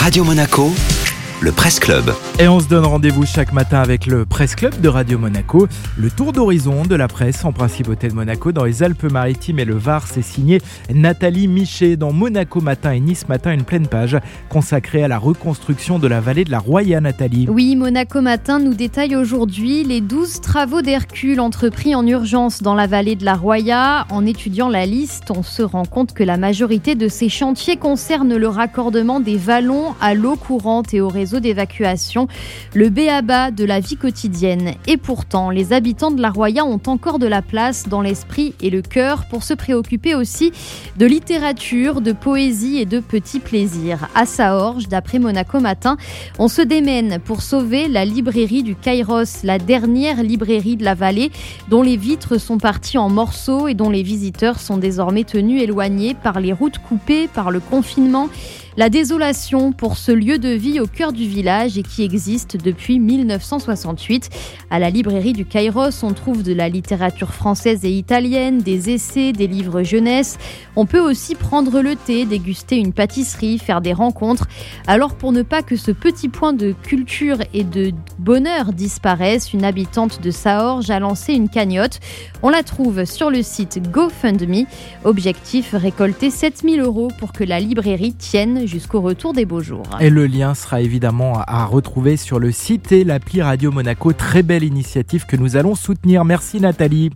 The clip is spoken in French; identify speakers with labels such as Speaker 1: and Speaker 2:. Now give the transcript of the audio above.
Speaker 1: Radio Monaco, le Presse Club.
Speaker 2: Et on se donne rendez-vous chaque matin avec le Presse Club de Radio Monaco. Le tour d'horizon de la presse en principauté de Monaco dans les Alpes-Maritimes et le Var. C'est signé Nathalie Michet dans Monaco Matin et Nice Matin, une pleine page consacrée à la reconstruction de la vallée de la Roya, Nathalie.
Speaker 3: Oui, Monaco Matin nous détaille aujourd'hui les 12 travaux d'Hercule entrepris en urgence dans la vallée de la Roya. En étudiant la liste, on se rend compte que la majorité de ces chantiers concernent le raccordement des vallons à l'eau courante et au réseau d'évacuation, le béaba de la vie quotidienne. Et pourtant, les habitants de la Roya ont encore de la place dans l'esprit et le cœur pour se préoccuper aussi de littérature, de poésie et de petits plaisirs. À Saorge, d'après Monaco Matin, on se démène pour sauver la librairie du Kairos, la dernière librairie de la vallée, dont les vitres sont parties en morceaux et dont les visiteurs sont désormais tenus éloignés par les routes coupées, par le confinement. La désolation pour ce lieu de vie au cœur du village et qui existe depuis 1968. À la librairie du Kairos, on trouve de la littérature française et italienne, des essais, des livres jeunesse. On peut aussi prendre le thé, déguster une pâtisserie, faire des rencontres. Alors pour ne pas que ce petit point de culture et de bonheur disparaisse, une habitante de Saorge a lancé une cagnotte. On la trouve sur le site GoFundMe. Objectif récolter 7000 euros pour que la librairie tienne jusqu'au retour des beaux jours.
Speaker 2: Et le lien sera à retrouver sur le site et l'appli Radio Monaco. Très belle initiative que nous allons soutenir. Merci Nathalie.